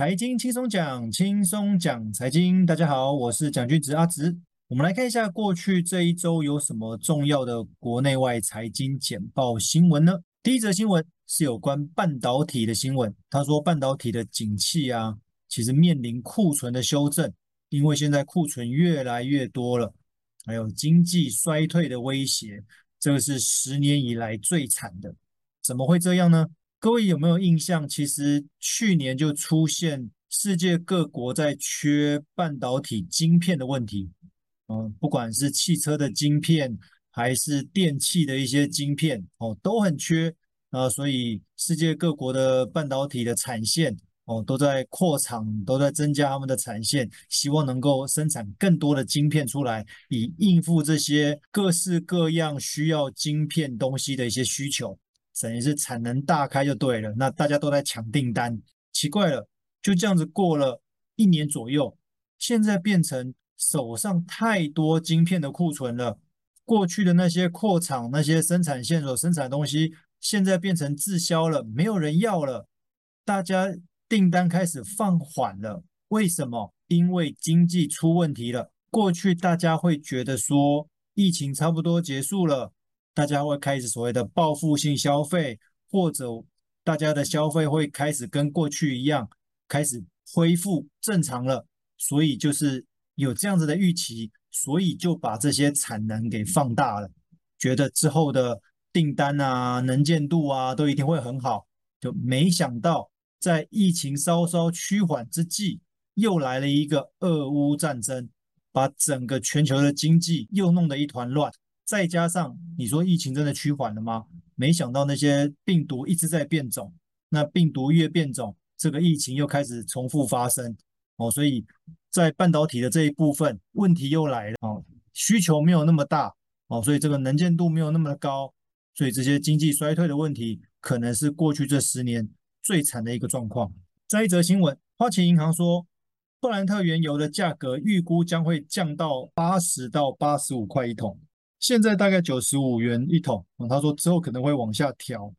财经轻松讲，轻松讲财经。大家好，我是蒋俊植阿植。我们来看一下过去这一周有什么重要的国内外财经简报新闻呢？第一则新闻是有关半导体的新闻。他说，半导体的景气啊，其实面临库存的修正，因为现在库存越来越多了，还有经济衰退的威胁，这个是十年以来最惨的。怎么会这样呢？各位有没有印象？其实去年就出现世界各国在缺半导体晶片的问题，嗯，不管是汽车的晶片还是电器的一些晶片，哦，都很缺啊，所以世界各国的半导体的产线，哦，都在扩厂，都在增加他们的产线，希望能够生产更多的晶片出来，以应付这些各式各样需要晶片东西的一些需求。等于是产能大开就对了，那大家都在抢订单，奇怪了，就这样子过了一年左右，现在变成手上太多晶片的库存了。过去的那些扩厂、那些生产线所生产的东西，现在变成滞销了，没有人要了，大家订单开始放缓了。为什么？因为经济出问题了。过去大家会觉得说，疫情差不多结束了。大家会开始所谓的报复性消费，或者大家的消费会开始跟过去一样，开始恢复正常了。所以就是有这样子的预期，所以就把这些产能给放大了，觉得之后的订单啊、能见度啊都一定会很好。就没想到在疫情稍稍趋缓之际，又来了一个俄乌战争，把整个全球的经济又弄得一团乱。再加上你说疫情真的趋缓了吗？没想到那些病毒一直在变种，那病毒越变种，这个疫情又开始重复发生哦，所以在半导体的这一部分问题又来了哦，需求没有那么大哦，所以这个能见度没有那么高，所以这些经济衰退的问题可能是过去这十年最惨的一个状况。再一则新闻，花旗银行说，布兰特原油的价格预估将会降到八十到八十五块一桶。现在大概九十五元一桶，嗯，他说之后可能会往下调。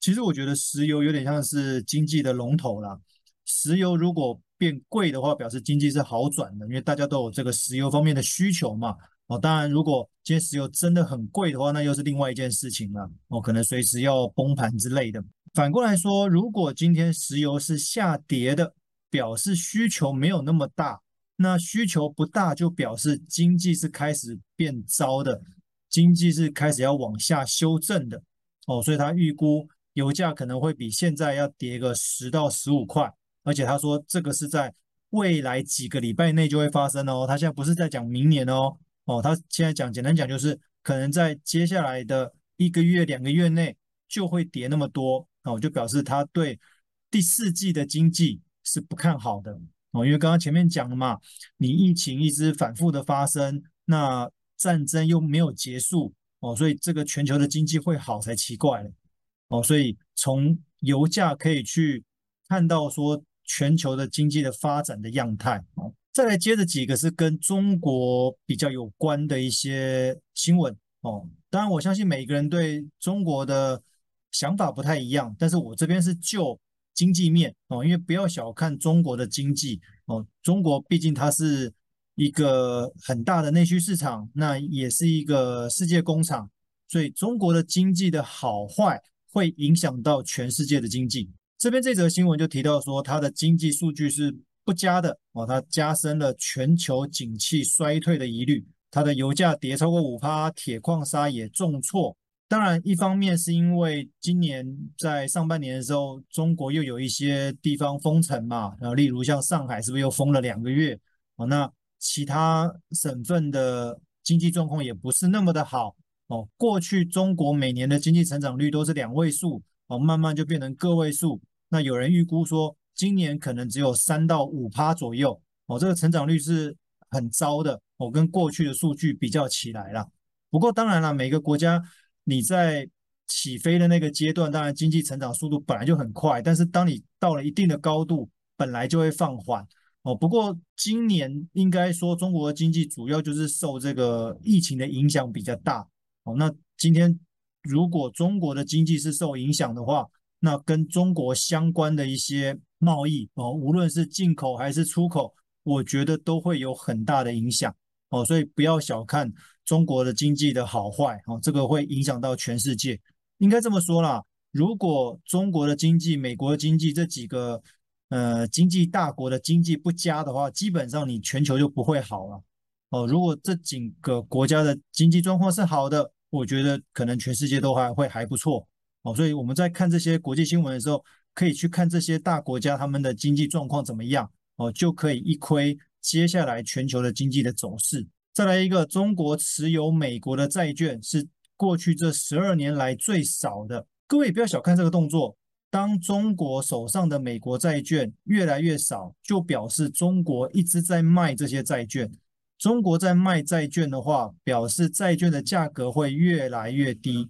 其实我觉得石油有点像是经济的龙头啦。石油如果变贵的话，表示经济是好转的，因为大家都有这个石油方面的需求嘛。哦，当然如果今天石油真的很贵的话，那又是另外一件事情了。哦，可能随时要崩盘之类的。反过来说，如果今天石油是下跌的，表示需求没有那么大。那需求不大，就表示经济是开始变糟的，经济是开始要往下修正的哦，所以他预估油价可能会比现在要跌个十到十五块，而且他说这个是在未来几个礼拜内就会发生哦，他现在不是在讲明年哦，哦，他现在讲简单讲就是可能在接下来的一个月两个月内就会跌那么多哦，就表示他对第四季的经济是不看好的。哦，因为刚刚前面讲了嘛，你疫情一直反复的发生，那战争又没有结束，哦，所以这个全球的经济会好才奇怪了，哦，所以从油价可以去看到说全球的经济的发展的样态，哦，再来接着几个是跟中国比较有关的一些新闻，哦，当然我相信每个人对中国的想法不太一样，但是我这边是就。经济面哦，因为不要小看中国的经济哦，中国毕竟它是一个很大的内需市场，那也是一个世界工厂，所以中国的经济的好坏会影响到全世界的经济。这边这则新闻就提到说，它的经济数据是不佳的哦，它加深了全球景气衰退的疑虑，它的油价跌超过五趴，铁矿砂也重挫。当然，一方面是因为今年在上半年的时候，中国又有一些地方封城嘛，然后例如像上海是不是又封了两个月？哦，那其他省份的经济状况也不是那么的好哦。过去中国每年的经济成长率都是两位数，哦，慢慢就变成个位数。那有人预估说，今年可能只有三到五趴左右，哦，这个成长率是很糟的，哦，跟过去的数据比较起来了。不过当然了，每个国家。你在起飞的那个阶段，当然经济成长速度本来就很快，但是当你到了一定的高度，本来就会放缓哦。不过今年应该说中国的经济主要就是受这个疫情的影响比较大哦。那今天如果中国的经济是受影响的话，那跟中国相关的一些贸易哦，无论是进口还是出口，我觉得都会有很大的影响哦。所以不要小看中国的经济的好坏哦，这个会影响到全世界。应该这么说啦，如果中国的经济、美国的经济这几个呃经济大国的经济不佳的话，基本上你全球就不会好了哦。如果这几个国家的经济状况是好的，我觉得可能全世界都还会还不错。哦，所以我们在看这些国际新闻的时候，可以去看这些大国家他们的经济状况怎么样，哦，就可以一窥接下来全球的经济的走势。再来一个，中国持有美国的债券是过去这十二年来最少的。各位不要小看这个动作，当中国手上的美国债券越来越少，就表示中国一直在卖这些债券。中国在卖债券的话，表示债券的价格会越来越低。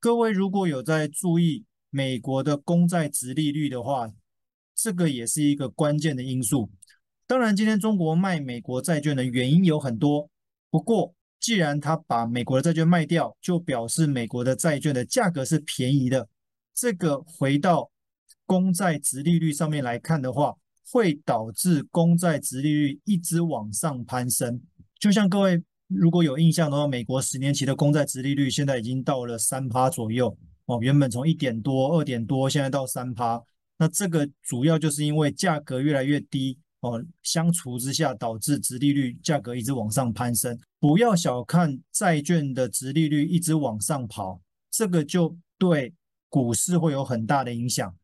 各位如果有在注意美国的公债殖利率的话，这个也是一个关键的因素。当然，今天中国卖美国债券的原因有很多，不过既然他把美国的债券卖掉，就表示美国的债券的价格是便宜的。这个回到公债殖利率上面来看的话，会导致公债殖利率一直往上攀升。就像各位。如果有印象的话，美国十年期的公债殖利率现在已经到了三趴左右哦，原本从一点多、二点多，现在到三趴。那这个主要就是因为价格越来越低哦，相除之下导致殖利率价格一直往上攀升。不要小看债券的殖利率一直往上跑，这个就对股市会有很大的影响。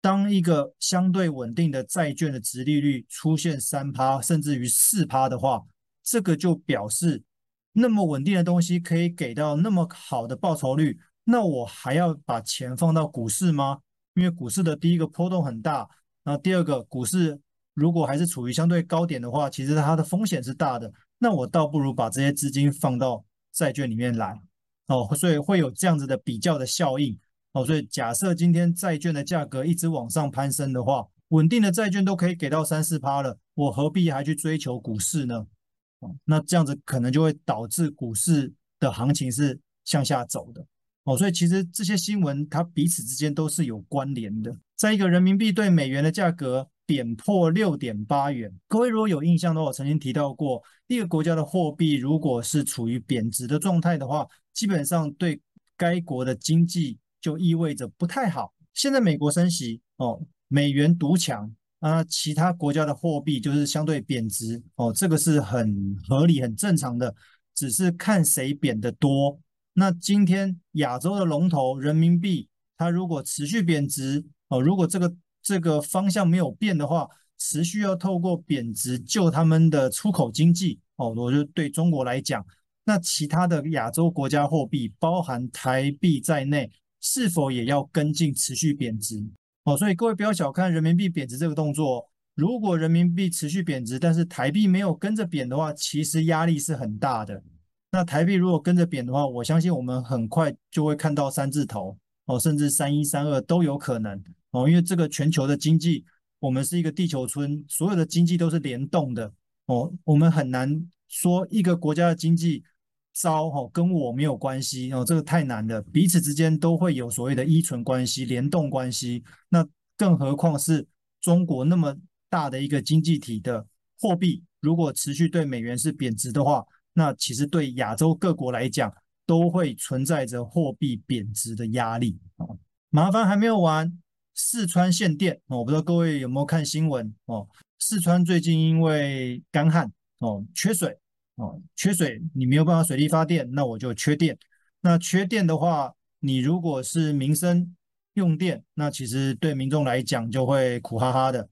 当一个相对稳定的债券的殖利率出现三趴甚至于四趴的话，这个就表示，那么稳定的东西可以给到那么好的报酬率，那我还要把钱放到股市吗？因为股市的第一个波动很大，那第二个股市如果还是处于相对高点的话，其实它的风险是大的，那我倒不如把这些资金放到债券里面来，哦，所以会有这样子的比较的效应，哦，所以假设今天债券的价格一直往上攀升的话，稳定的债券都可以给到三四趴了，我何必还去追求股市呢？哦那这样子可能就会导致股市的行情是向下走的哦，所以其实这些新闻它彼此之间都是有关联的。在一个人民币对美元的价格贬破六点八元，各位如果有印象的话，我曾经提到过，一个国家的货币如果是处于贬值的状态的话，基本上对该国的经济就意味着不太好。现在美国升息哦，美元独强。啊，其他国家的货币就是相对贬值哦，这个是很合理、很正常的，只是看谁贬得多。那今天亚洲的龙头人民币，它如果持续贬值哦，如果这个这个方向没有变的话，持续要透过贬值救他们的出口经济哦。我就对中国来讲，那其他的亚洲国家货币，包含台币在内，是否也要跟进持续贬值？哦，所以各位不要小看人民币贬值这个动作。如果人民币持续贬值，但是台币没有跟着贬的话，其实压力是很大的。那台币如果跟着贬的话，我相信我们很快就会看到三字头哦，甚至三一三二都有可能哦。因为这个全球的经济，我们是一个地球村，所有的经济都是联动的哦。我们很难说一个国家的经济。糟哈，跟我没有关系哦，这个太难了。彼此之间都会有所谓的依存关系、联动关系。那更何况是中国那么大的一个经济体的货币，如果持续对美元是贬值的话，那其实对亚洲各国来讲都会存在着货币贬值的压力。麻烦还没有完，四川限电哦，我不知道各位有没有看新闻哦？四川最近因为干旱哦，缺水。哦，缺水，你没有办法水力发电，那我就缺电。那缺电的话，你如果是民生用电，那其实对民众来讲就会苦哈哈的。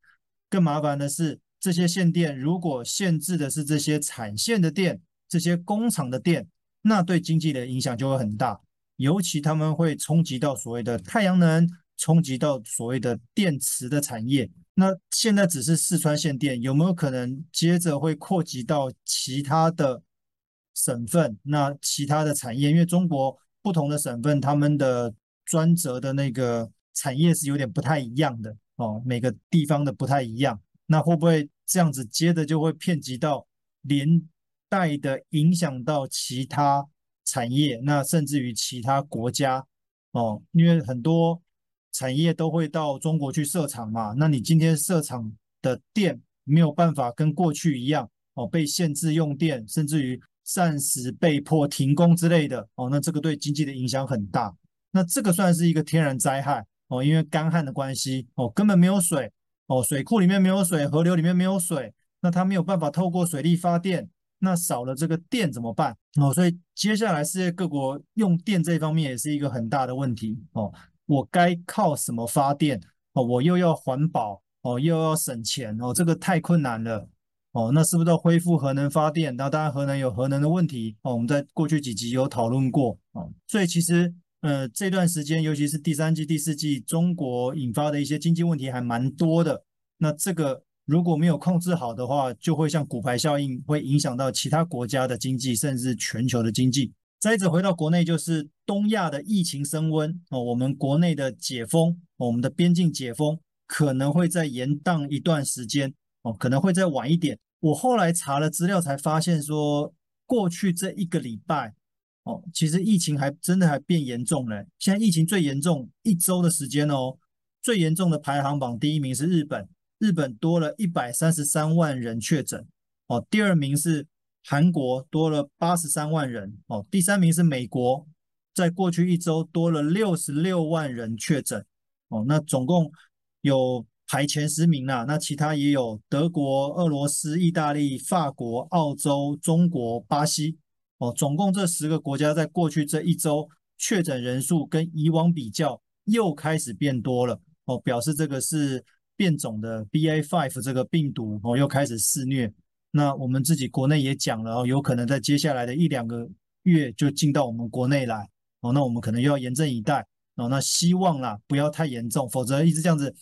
更麻烦的是，这些限电如果限制的是这些产线的电、这些工厂的电，那对经济的影响就会很大，尤其他们会冲击到所谓的太阳能，冲击到所谓的电池的产业。那现在只是四川限电，有没有可能接着会扩及到其他的省份？那其他的产业，因为中国不同的省份，他们的专责的那个产业是有点不太一样的哦，每个地方的不太一样。那会不会这样子接着就会遍及到连带的影响到其他产业？那甚至于其他国家哦，因为很多。产业都会到中国去设厂嘛，那你今天设厂的电没有办法跟过去一样哦，被限制用电，甚至于暂时被迫停工之类的哦，那这个对经济的影响很大。那这个算是一个天然灾害哦，因为干旱的关系哦，根本没有水哦，水库里面没有水，河流里面没有水，那它没有办法透过水力发电，那少了这个电怎么办哦？所以接下来世界各国用电这方面也是一个很大的问题哦。我该靠什么发电？哦，我又要环保哦，又要省钱哦，这个太困难了哦。那是不是要恢复核能发电？那当然，核能有核能的问题哦。我们在过去几集有讨论过哦。所以其实，呃，这段时间，尤其是第三季、第四季，中国引发的一些经济问题还蛮多的。那这个如果没有控制好的话，就会像骨牌效应，会影响到其他国家的经济，甚至全球的经济。再者回到国内，就是东亚的疫情升温哦，我们国内的解封，我们的边境解封可能会再延宕一段时间哦，可能会再晚一点。我后来查了资料才发现说，过去这一个礼拜哦，其实疫情还真的还变严重了。现在疫情最严重一周的时间哦，最严重的排行榜第一名是日本，日本多了一百三十三万人确诊哦，第二名是。韩国多了八十三万人哦，第三名是美国，在过去一周多了六十六万人确诊哦，那总共有排前十名啦，那其他也有德国、俄罗斯、意大利、法国、澳洲、中国、巴西哦，总共这十个国家在过去这一周确诊人数跟以往比较又开始变多了哦，表示这个是变种的 BA.5 这个病毒哦，又开始肆虐。那我们自己国内也讲了哦，有可能在接下来的一两个月就进到我们国内来哦，那我们可能又要严阵以待哦。那希望啦不要太严重，否则一直这样子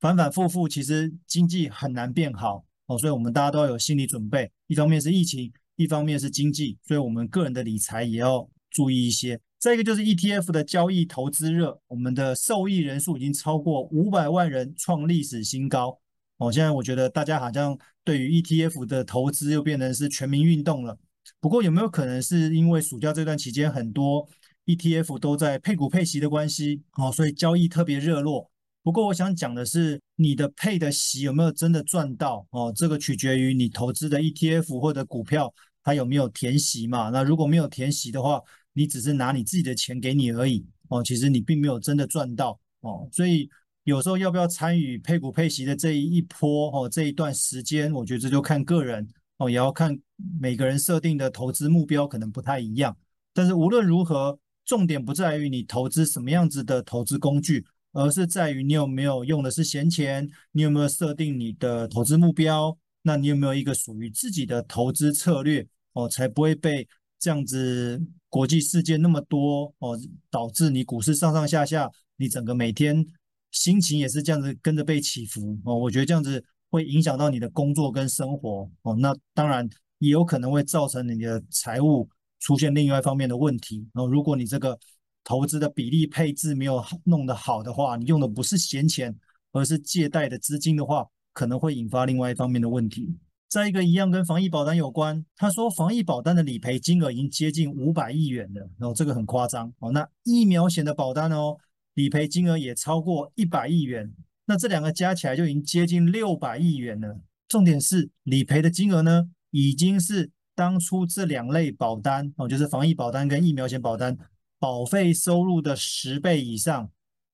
反反复复，其实经济很难变好哦。所以我们大家都要有心理准备，一方面是疫情，一方面是经济，所以我们个人的理财也要注意一些。再一个就是 ETF 的交易投资热，我们的受益人数已经超过五百万人，创历史新高。哦，现在我觉得大家好像对于 ETF 的投资又变成是全民运动了。不过有没有可能是因为暑假这段期间很多 ETF 都在配股配息的关系，哦，所以交易特别热络。不过我想讲的是，你的配的息有没有真的赚到？哦，这个取决于你投资的 ETF 或者股票它有没有填息嘛。那如果没有填息的话，你只是拿你自己的钱给你而已。哦，其实你并没有真的赚到。哦，所以。有时候要不要参与配股配息的这一一波哦，这一段时间，我觉得这就看个人哦，也要看每个人设定的投资目标可能不太一样。但是无论如何，重点不在于你投资什么样子的投资工具，而是在于你有没有用的是闲钱，你有没有设定你的投资目标，那你有没有一个属于自己的投资策略哦，才不会被这样子国际事件那么多哦，导致你股市上上下下，你整个每天。心情也是这样子跟着被起伏哦，我觉得这样子会影响到你的工作跟生活哦，那当然也有可能会造成你的财务出现另外一方面的问题哦。如果你这个投资的比例配置没有弄得好的话，你用的不是闲钱，而是借贷的资金的话，可能会引发另外一方面的问题。再一个一样跟防疫保单有关，他说防疫保单的理赔金额已经接近五百亿元了，然后这个很夸张哦。那疫苗险的保单哦。理赔金额也超过一百亿元，那这两个加起来就已经接近六百亿元了。重点是理赔的金额呢，已经是当初这两类保单哦，就是防疫保单跟疫苗险保单保费收入的十倍以上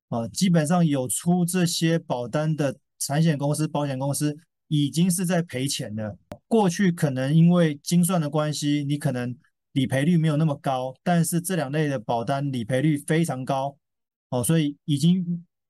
哦。基本上有出这些保单的产险公司、保险公司已经是在赔钱了。过去可能因为精算的关系，你可能理赔率没有那么高，但是这两类的保单理赔率非常高。哦，所以已经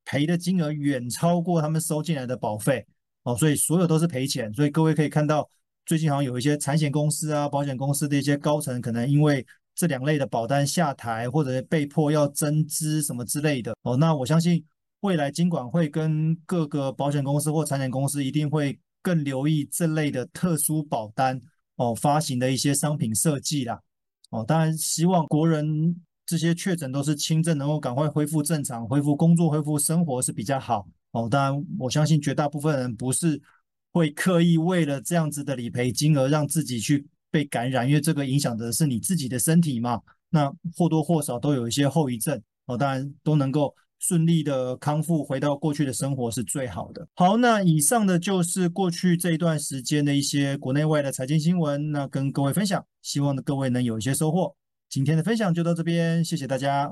赔的金额远超过他们收进来的保费，哦，所以所有都是赔钱。所以各位可以看到，最近好像有一些产险公司啊、保险公司的一些高层，可能因为这两类的保单下台，或者被迫要增资什么之类的。哦，那我相信未来金管会跟各个保险公司或产险公司一定会更留意这类的特殊保单哦，发行的一些商品设计啦。哦，当然希望国人。这些确诊都是轻症能够赶快恢复正常恢复工作恢复生活是比较好。哦当然我相信绝大部分人不是会刻意为了这样子的理赔金额让自己去被感染因为这个影响的是你自己的身体嘛。那或多或少都有一些后遗症哦当然都能够顺利的康复回到过去的生活是最好的。好那以上的就是过去这一段时间的一些国内外的财经新闻那跟各位分享希望各位能有一些收获。今天的分享就到这边谢谢大家。